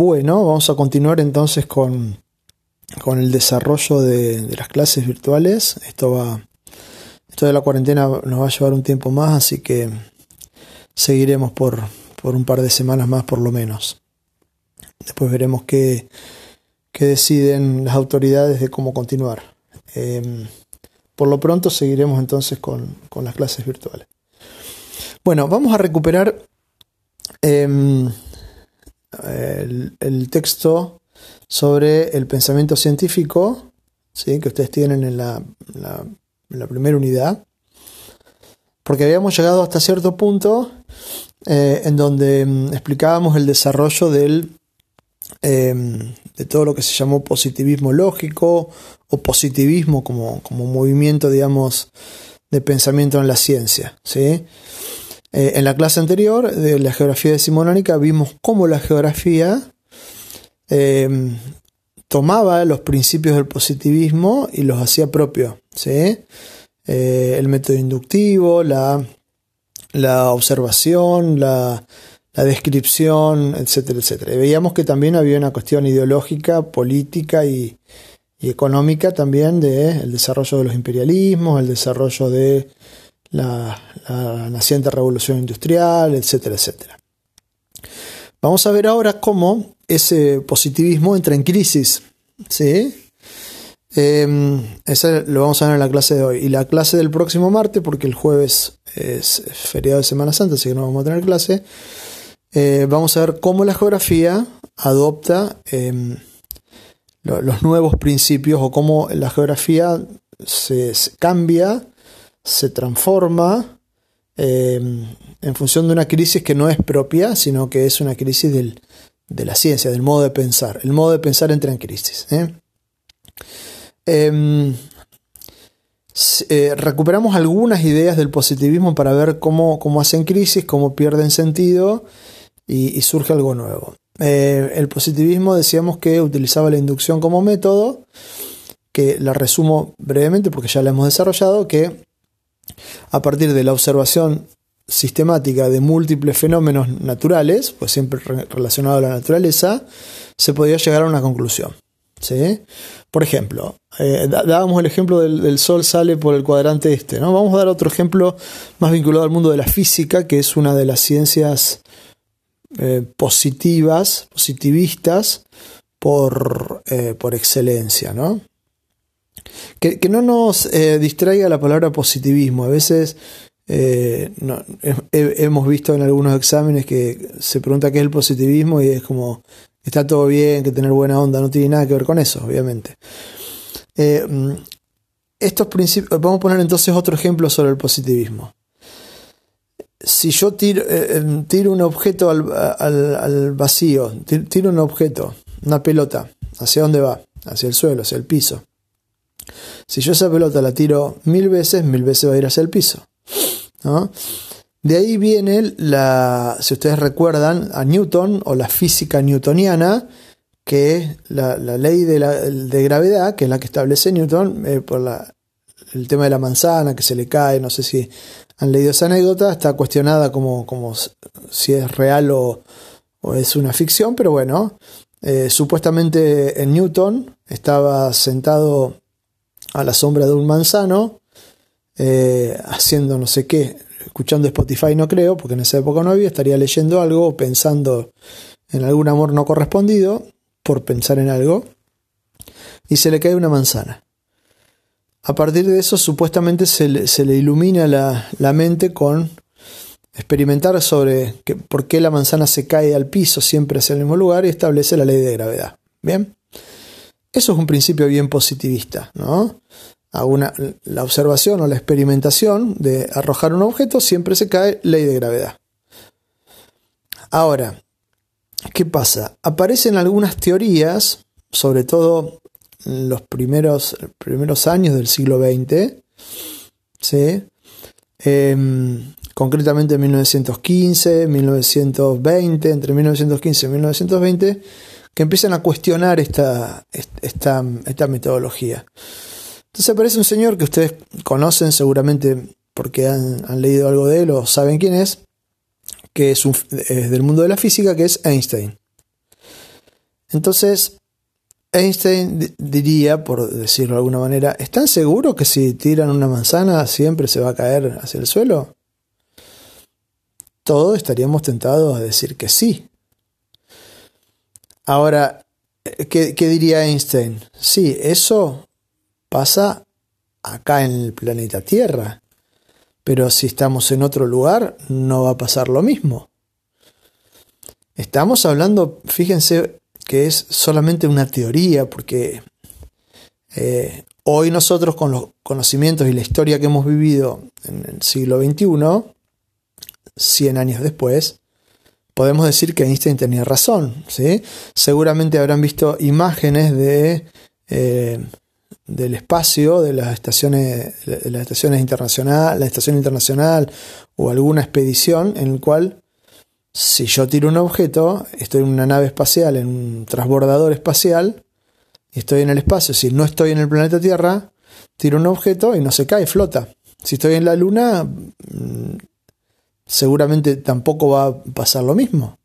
Bueno, vamos a continuar entonces con, con el desarrollo de, las clases virtuales. Esto va, esto de la cuarentena nos va a llevar un tiempo más, así que seguiremos por, por un par de semanas más por lo menos. Después veremos qué, qué deciden las autoridades de cómo continuar. Eh, por lo pronto seguiremos entonces con, con, las clases virtuales. Bueno, vamos a recuperar eh, el, texto sobre el pensamiento científico, ¿sí? que ustedes tienen en la, la, la, primera unidad, porque habíamos llegado hasta cierto punto eh, en donde um, explicábamos el desarrollo del, eh, de todo lo que se llamó positivismo lógico o positivismo como, como movimiento, digamos, de pensamiento en la ciencia. ¿sí? Eh, en la clase anterior de la geografía decimonónica vimos cómo la geografía eh, tomaba los principios del positivismo y los hacía propios. ¿sí? Eh, el método inductivo, la, la observación, la, la, descripción, etcétera, etcétera. Veíamos que también había una cuestión ideológica, política y, y económica también del de desarrollo de los imperialismos, el desarrollo de la, naciente revolución industrial, etcétera, etcétera. Vamos a ver ahora cómo ese positivismo entra en crisis. ¿sí? Eso lo vamos a ver en la clase de hoy. Y la clase del próximo martes, porque el jueves es feriado de Semana Santa, así que no vamos a tener clase. Eh, vamos a ver cómo la geografía adopta eh, los nuevos principios o cómo la geografía se cambia se transforma eh, en función de una crisis que no es propia, sino que es una crisis del, de la ciencia, del modo de pensar. El modo de pensar entra en crisis. ¿eh? Eh, recuperamos algunas ideas del positivismo para ver cómo, cómo hacen crisis, cómo pierden sentido y, y surge algo nuevo. Eh, el positivismo decíamos que utilizaba la inducción como método, que la resumo brevemente porque ya la hemos desarrollado, que a partir de la observación sistemática de múltiples fenómenos naturales, pues siempre relacionado a la naturaleza, se podía llegar a una conclusión. ¿sí? Por ejemplo, eh, dábamos el ejemplo del, del, Sol sale por el cuadrante este. ¿no? Vamos a dar otro ejemplo más vinculado al mundo de la física, que es una de las ciencias eh, positivas, positivistas, por, eh, por excelencia. ¿no? Que, no nos eh, distraiga la palabra positivismo. A veces eh, he, hemos visto en algunos exámenes que se pregunta qué es el positivismo y es como está todo bien, que tener buena onda, no tiene nada que ver con eso, obviamente. Eh, estos principios, vamos a poner entonces otro ejemplo sobre el positivismo. Si yo tiro, eh, tiro un objeto al, al, al vacío, tiro un objeto, una pelota, ¿hacia dónde va? Hacia el suelo, hacia el piso. Si yo esa pelota la tiro mil veces, mil veces va a ir hacia el piso. ¿no? De ahí viene la, si ustedes recuerdan, a Newton o la física newtoniana, que es la, ley de, la, de, gravedad, que es la que establece Newton, eh, por el tema de la manzana que se le cae, no sé si han leído esa anécdota, está cuestionada como, como si es real o, o es una ficción, pero bueno, eh, supuestamente en Newton estaba sentado a la sombra de un manzano, eh, haciendo no sé qué, escuchando Spotify no creo, porque en esa época no había, estaría leyendo algo o pensando en algún amor no correspondido, por pensar en algo, y se le cae una manzana. A partir de eso, supuestamente se le, se le ilumina la, la, mente con experimentar sobre que, por qué la manzana se cae al piso siempre hacia el mismo lugar y establece la ley de gravedad. Bien. Eso es un principio bien positivista, ¿no? La observación o la experimentación de arrojar un objeto siempre se cae ley de gravedad. Ahora, ¿qué pasa? Aparecen algunas teorías, sobre todo en los primeros, primeros años del siglo XX, ¿sí? Eh, concretamente en 1915, 1920, entre 1915 y 1920, que empiezan a cuestionar esta, esta, esta metodología. Entonces aparece un señor que ustedes conocen seguramente porque han, leído algo de él o saben quién es, que es, un, es, del mundo de la física, que es Einstein. Entonces, Einstein diría, por decirlo de alguna manera, ¿están seguros que si tiran una manzana siempre se va a caer hacia el suelo? Todos estaríamos tentados a decir que sí. Ahora, ¿qué, diría Einstein? Sí, eso pasa acá en el planeta Tierra, pero si estamos en otro lugar no va a pasar lo mismo. Estamos hablando, fíjense, que es solamente una teoría, porque eh, hoy nosotros con los conocimientos y la historia que hemos vivido en el siglo XXI, 100 años después, podemos decir que Einstein tenía razón. ¿sí? Seguramente habrán visto imágenes de, eh, del espacio, de las estaciones, de las estaciones internacionales, la estación internacional o alguna expedición en el cual si yo tiro un objeto, estoy en una nave espacial, en un transbordador espacial, y estoy en el espacio, si no estoy en el planeta Tierra, tiro un objeto y no se cae, flota. Si estoy en la Luna, seguramente tampoco va a pasar lo mismo.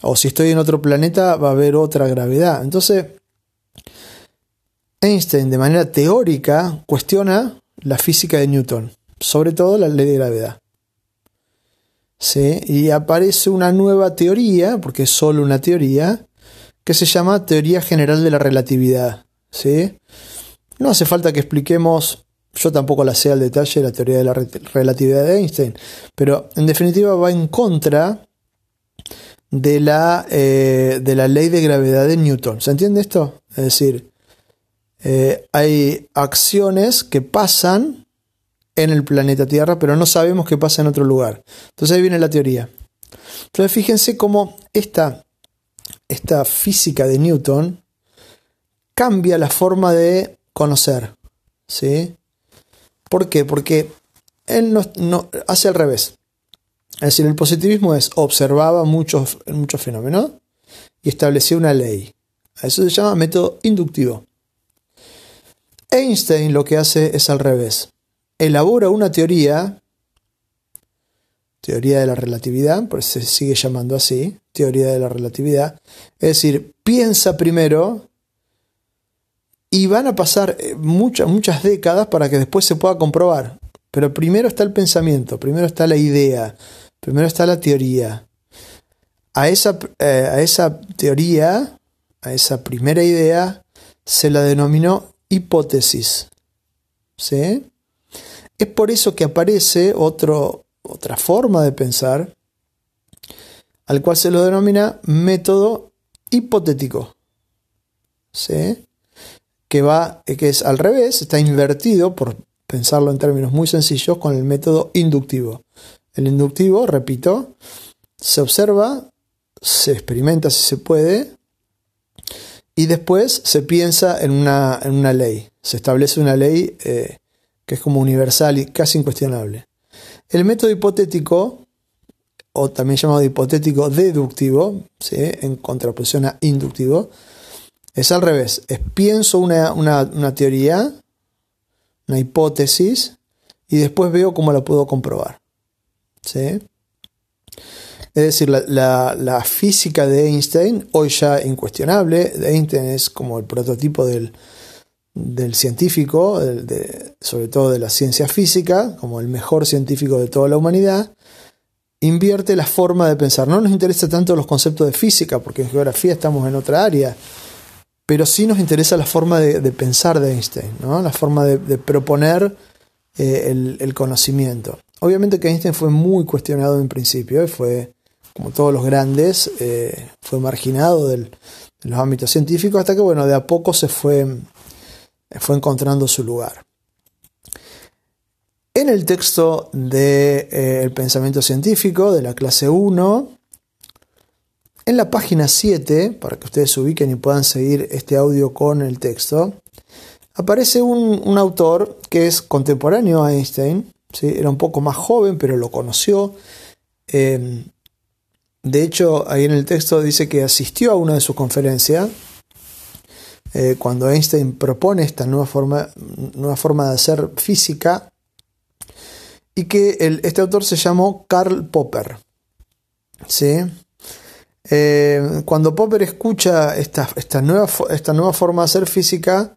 O si estoy en otro planeta, va a haber otra gravedad. Entonces, Einstein de manera teórica cuestiona la física de Newton, sobre todo la ley de gravedad. ¿sí? y aparece una nueva teoría, porque es solo una teoría, que se llama teoría general de la relatividad. ¿sí? No hace falta que expliquemos, yo tampoco la sé al detalle, la teoría de la relatividad de Einstein, pero en definitiva va en contra de la, eh, de la ley de gravedad de Newton. ¿Se entiende esto? Es decir, eh, hay acciones que pasan en el planeta Tierra, pero no sabemos qué pasa en otro lugar. Entonces ahí viene la teoría. Entonces fíjense cómo esta, esta física de Newton cambia la forma de conocer. ¿sí? ¿Por qué? Porque él no, hace al revés. Es decir, el positivismo es observaba muchos, muchos fenómenos y establecía una ley. Eso se llama método inductivo. Einstein lo que hace es al revés elabora una teoría, teoría de la relatividad, por eso se sigue llamando así, teoría de la relatividad, es decir, piensa primero y van a pasar eh, muchas, muchas décadas para que después se pueda comprobar. Pero primero está el pensamiento, primero está la idea, primero está la teoría. A esa, eh, a esa teoría, a esa primera idea, se la denominó hipótesis. ¿Sí? Es por eso que aparece otro, otra forma de pensar, al cual se lo denomina método hipotético. ¿Sí? Que, va, que es al revés, está invertido, por pensarlo en términos muy sencillos, con el método inductivo. El inductivo, repito, se observa, se experimenta si se puede, y después se piensa en una, en una ley. Se establece una ley eh, que es como universal y casi incuestionable. El método hipotético, o también llamado hipotético deductivo, en contraposición a inductivo, es al revés. Es pienso una, teoría, una hipótesis, y después veo cómo la puedo comprobar. Es decir, la, la, física de Einstein, hoy ya incuestionable, Einstein es como el prototipo del, del científico, sobre todo de la ciencia física, como el mejor científico de toda la humanidad, invierte la forma de pensar. No nos interesa tanto los conceptos de física, porque en geografía estamos en otra área, pero sí nos interesa la forma de, pensar de Einstein, ¿no? la forma de, proponer eh, el, conocimiento. Obviamente que Einstein fue muy cuestionado en principio, fue, como todos los grandes, eh, fue marginado de los ámbitos científicos, hasta que bueno, de a poco se fue fue encontrando su lugar. En el texto del de, eh, pensamiento científico de la clase 1, en la página 7, para que ustedes se ubiquen y puedan seguir este audio con el texto, aparece un, autor que es contemporáneo a Einstein, era un poco más joven, pero lo conoció. Eh, de hecho, ahí en el texto dice que asistió a una de sus conferencias eh, cuando Einstein propone esta nueva forma, nueva forma de hacer física y que este autor se llamó Karl Popper. ¿sí? Eh, cuando Popper escucha esta, esta, nueva, forma de hacer física,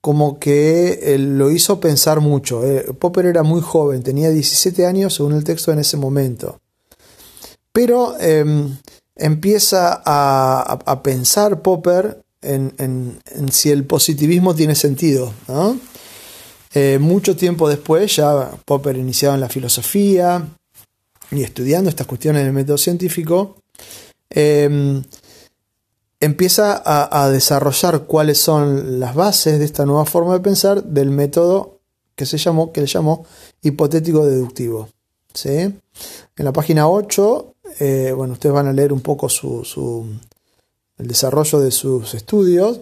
como que lo hizo pensar mucho. Eh, Popper era muy joven, tenía 17 años según el texto en ese momento. Pero em, empieza a, pensar Popper en, si el positivismo tiene sentido. Eh, mucho tiempo después, ya Popper iniciado en la filosofía y estudiando estas cuestiones del método científico, em, empieza a, desarrollar cuáles son las bases de esta nueva forma de pensar del método que se llamó, que le llamó hipotético deductivo. ¿sí? En la página 8, eh, bueno, ustedes van a leer un poco su, el desarrollo de sus estudios.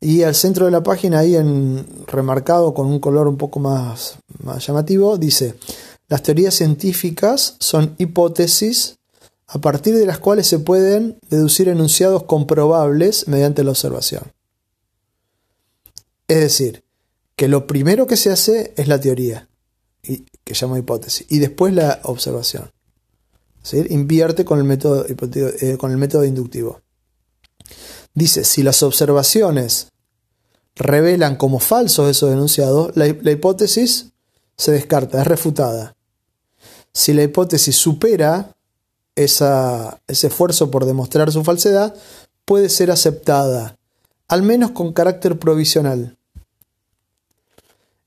Y al centro de la página, ahí en remarcado con un color un poco más, más llamativo, dice, las teorías científicas son hipótesis a partir de las cuales se pueden deducir enunciados comprobables mediante la observación. Es decir, que lo primero que se hace es la teoría, que llama hipótesis, y después la observación. Invierte con el, método, eh, con el método inductivo. Dice, si las observaciones revelan como falsos esos enunciados, la hipótesis se descarta, es refutada. Si la hipótesis supera ese esfuerzo por demostrar su falsedad puede ser aceptada, al menos con carácter provisional.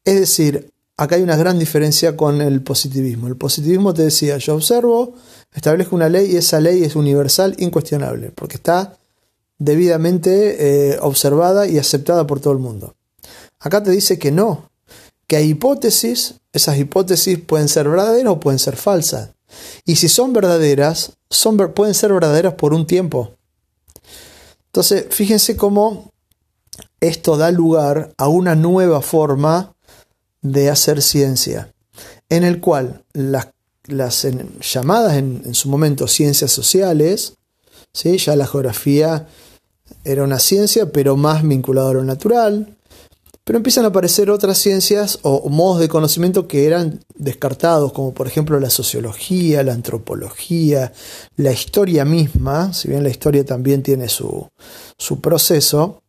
Es decir, acá hay una gran diferencia con el positivismo. El positivismo te decía, yo observo, establezco una ley y esa ley es universal, incuestionable, porque está debidamente eh, observada y aceptada por todo el mundo. Acá te dice que no, que hay hipótesis, esas hipótesis pueden ser verdaderas o pueden ser falsas. Y si son verdaderas, son, pueden ser verdaderas por un tiempo. Entonces, fíjense cómo esto da lugar a una nueva forma de hacer ciencia, en el cual las, llamadas en, su momento ciencias sociales, ¿sí? ya la geografía era una ciencia, pero más vinculada a lo natural, pero empiezan a aparecer otras ciencias o, modos de conocimiento que eran descartados, como por ejemplo la sociología, la antropología, la historia misma, si bien la historia también tiene su, proceso,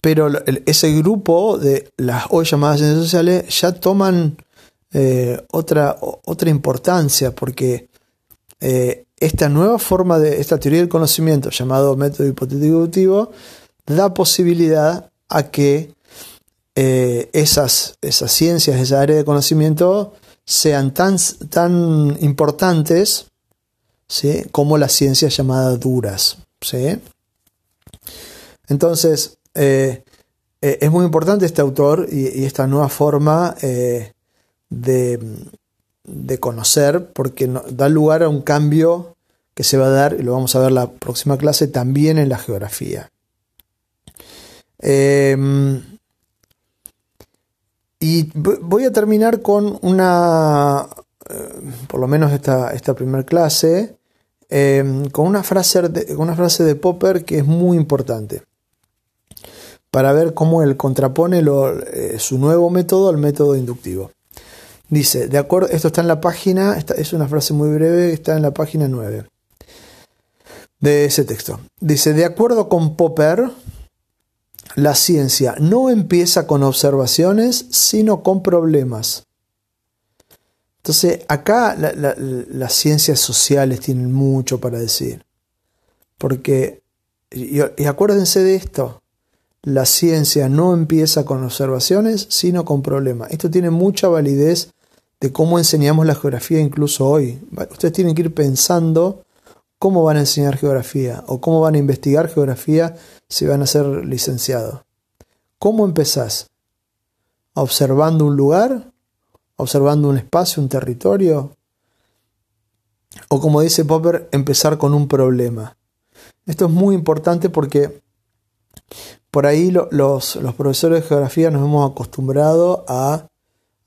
pero ese grupo de las hoy llamadas ciencias sociales ya toman eh, otra, otra importancia, porque eh, esta nueva forma de esta teoría del conocimiento, llamado método hipotético deductivo, da posibilidad a que eh, esas, esas ciencias, esa área de conocimiento sean tan, tan importantes como las ciencias llamadas duras. ¿sí? Entonces, eh, eh, es muy importante este autor y, esta nueva forma de, de, conocer porque da lugar a un cambio que se va a dar, y lo vamos a ver la próxima clase, también en la geografía. Y voy a terminar con una, eh, por lo menos esta, esta primera clase, em, con una frase, de, una frase de Popper que es muy importante para ver cómo él contrapone eh, su nuevo método al método inductivo. Dice, de acuerdo, esto está en la página, es una frase muy breve, está en la página 9 de ese texto. Dice, de acuerdo con Popper, la ciencia no empieza con observaciones, sino con problemas. Entonces, acá las ciencias sociales tienen mucho para decir. Porque, y, y acuérdense de esto, la ciencia no empieza con observaciones, sino con problemas. Esto tiene mucha validez de cómo enseñamos la geografía incluso hoy. Ustedes tienen que ir pensando cómo van a enseñar geografía o cómo van a investigar geografía si van a ser licenciados. ¿Cómo empezás? ¿Observando un lugar? ¿Observando un espacio, un territorio? O como dice Popper, empezar con un problema. Esto es muy importante porque por ahí los, profesores de geografía nos hemos acostumbrado a,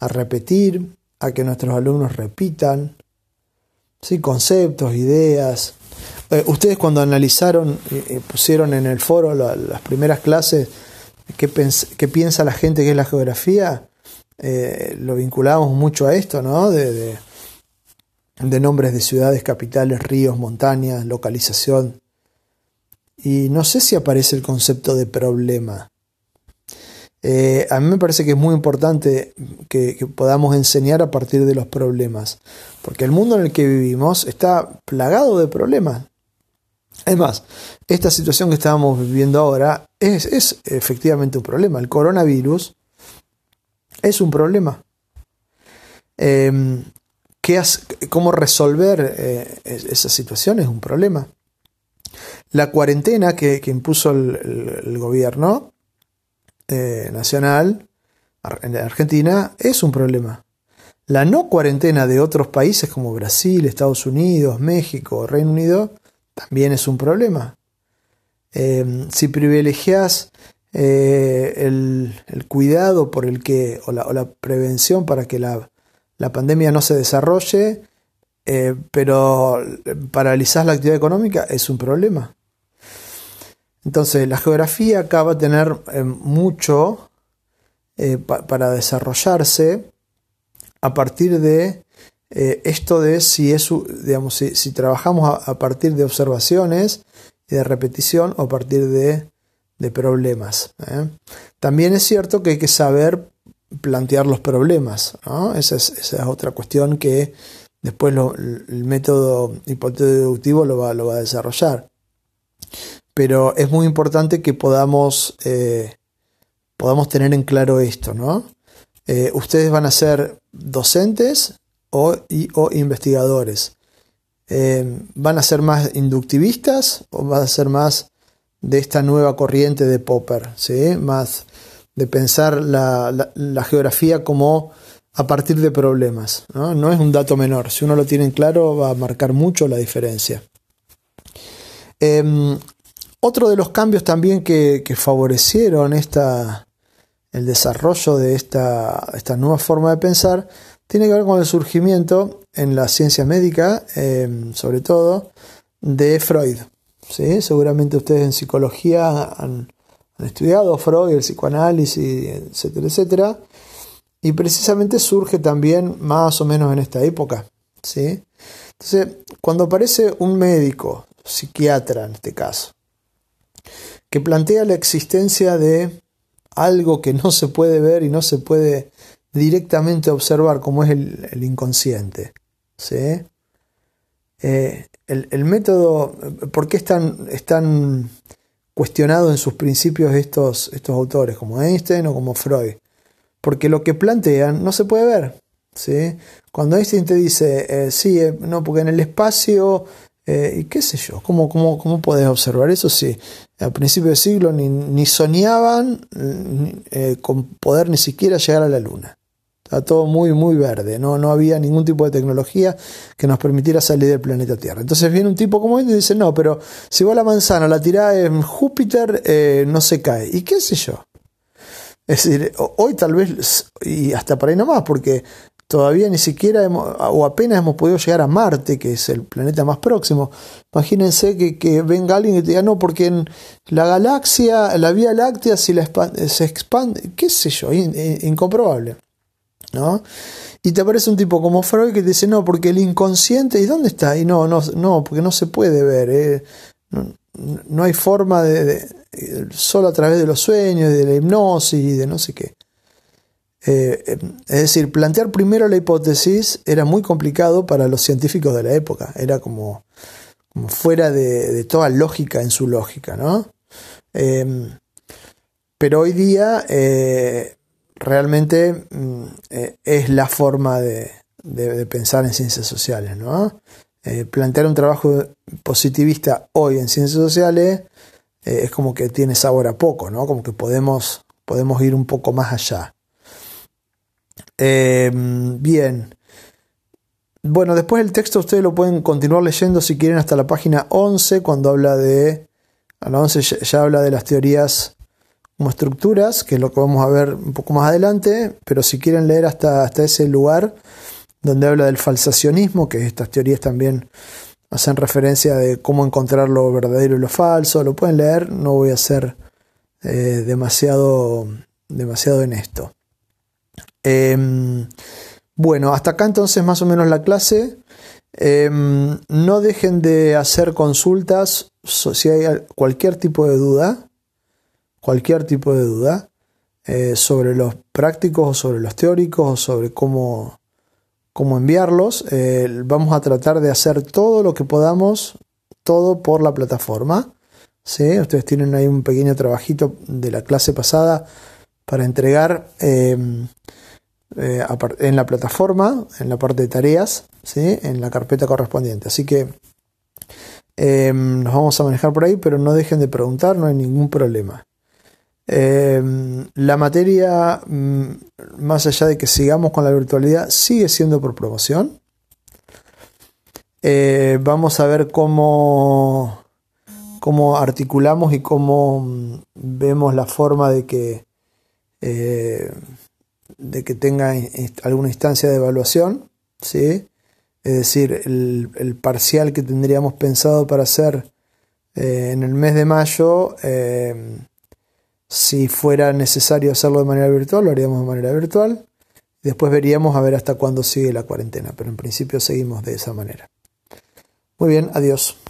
repetir, a que nuestros alumnos repitan ¿sí? conceptos, ideas, eh, ustedes cuando analizaron, y pusieron en el foro las primeras clases, ¿qué, piensa la gente que es la geografía? Eh, lo vinculamos mucho a esto, ¿no? De, nombres de ciudades, capitales, ríos, montañas, localización. Y no sé si aparece el concepto de problema. Eh, a mí me parece que es muy importante que, podamos enseñar a partir de los problemas, porque el mundo en el que vivimos está plagado de problemas. Además, esta situación que estábamos viviendo ahora es, efectivamente un problema. El coronavirus es un problema. Em, ¿Cómo resolver eh, esa situación es un problema? La cuarentena que, impuso el gobierno eh, nacional en Argentina es un problema. La no cuarentena de otros países como Brasil, Estados Unidos, México, Reino Unido también es un problema. Em, si privilegias eh, el, cuidado por el que, o la, prevención para que la, pandemia no se desarrolle, eh, pero paralizas la actividad económica, es un problema. Entonces, la geografía acá va a tener eh, mucho para desarrollarse a partir de eh, esto de si, es, digamos, si, trabajamos a, partir de observaciones y de repetición o a partir de, problemas. También es cierto que hay que saber plantear los problemas. Esa, es, otra cuestión que después el método hipotético lo va, lo va a desarrollar pero es muy importante que podamos, eh, podamos tener en claro esto, ¿no? Eh, ustedes van a ser docentes o, o investigadores. Eh, ¿Van a ser más inductivistas o van a ser más de esta nueva corriente de Popper? ¿sí? Más de pensar la, geografía como a partir de problemas. ¿no? ¿no? es un dato menor. Si uno lo tiene en claro, va a marcar mucho la diferencia. Em, otro de los cambios también que, favorecieron esta, el desarrollo de esta, esta, nueva forma de pensar tiene que ver con el surgimiento en la ciencia médica, em, sobre todo, de Freud. ¿sí? Seguramente ustedes en psicología han, estudiado Freud, el psicoanálisis, etcétera, etcétera. Y precisamente surge también más o menos en esta época. ¿sí? Entonces, cuando aparece un médico, psiquiatra en este caso, que plantea la existencia de algo que no se puede ver y no se puede directamente observar, como es el, inconsciente. ¿sí? Eh, el, método, ¿por qué están, están cuestionados en sus principios estos, estos autores, como Einstein o como Freud? Porque lo que plantean no se puede ver. ¿sí? Cuando Einstein te dice, eh, sí, eh, no, porque en el espacio y qué sé yo, ¿cómo, cómo, cómo observar eso? Sí, al principio del siglo ni, soñaban eh, con poder ni siquiera llegar a la luna. Estaba todo muy, muy verde, no, no había ningún tipo de tecnología que nos permitiera salir del planeta Tierra. Entonces viene un tipo como este y dice, no, pero si vos la manzana la tirás en Júpiter, eh, no se cae. ¿Y qué sé yo? Es decir, hoy tal vez, y hasta por ahí nomás, porque Todavía ni siquiera hemos, o apenas hemos podido llegar a Marte, que es el planeta más próximo. Imagínense que, venga alguien y te diga, no, porque en la galaxia, la Vía Láctea, si la se expande, qué sé yo, incomprobable. ¿No? Y te aparece un tipo como Freud que te dice, no, porque el inconsciente, ¿y dónde está? Y no, no, no, porque no se puede ver. Eh. No, hay forma de, solo a través de los sueños, de la hipnosis y de no sé qué. Eh, eh, es decir, plantear primero la hipótesis era muy complicado para los científicos de la época, era como, fuera de, toda lógica en su lógica, ¿no? Em, pero hoy día eh, realmente mm, es la forma de, pensar en ciencias sociales, ¿no? plantear un trabajo positivista hoy en ciencias sociales es como que tiene sabor a poco, ¿no? Como que podemos, podemos ir un poco más allá. Eh, bien. Bueno, después el texto ustedes lo pueden continuar leyendo si quieren hasta la página 11, cuando habla de... A la 11 ya, habla de las teorías como estructuras, que es lo que vamos a ver un poco más adelante, pero si quieren leer hasta, hasta ese lugar donde habla del falsacionismo, que estas teorías también hacen referencia de cómo encontrar lo verdadero y lo falso, lo pueden leer, no voy a ser eh, demasiado, demasiado en esto. Em, bueno, hasta acá entonces más o menos la clase. Em, no dejen de hacer consultas si hay cualquier tipo de duda, cualquier tipo de duda eh, sobre los prácticos o sobre los teóricos o sobre cómo, cómo enviarlos. Eh, vamos a tratar de hacer todo lo que podamos, todo por la plataforma. ¿sí? Ustedes tienen ahí un pequeño trabajito de la clase pasada para entregar em, eh, en la plataforma, en la parte de tareas, ¿sí? en la carpeta correspondiente. Así que em, nos vamos a manejar por ahí, pero no dejen de preguntar, no hay ningún problema. Em, la materia, mm, más allá de que sigamos con la virtualidad, sigue siendo por promoción. Eh, vamos a ver cómo, cómo articulamos y cómo mm, vemos la forma de que eh, de que tenga alguna instancia de evaluación, ¿sí? es decir, el, parcial que tendríamos pensado para hacer eh, en el mes de mayo, eh, si fuera necesario hacerlo de manera virtual, lo haríamos de manera virtual. Después veríamos a ver hasta cuándo sigue la cuarentena, pero en principio seguimos de esa manera. Muy bien, adiós.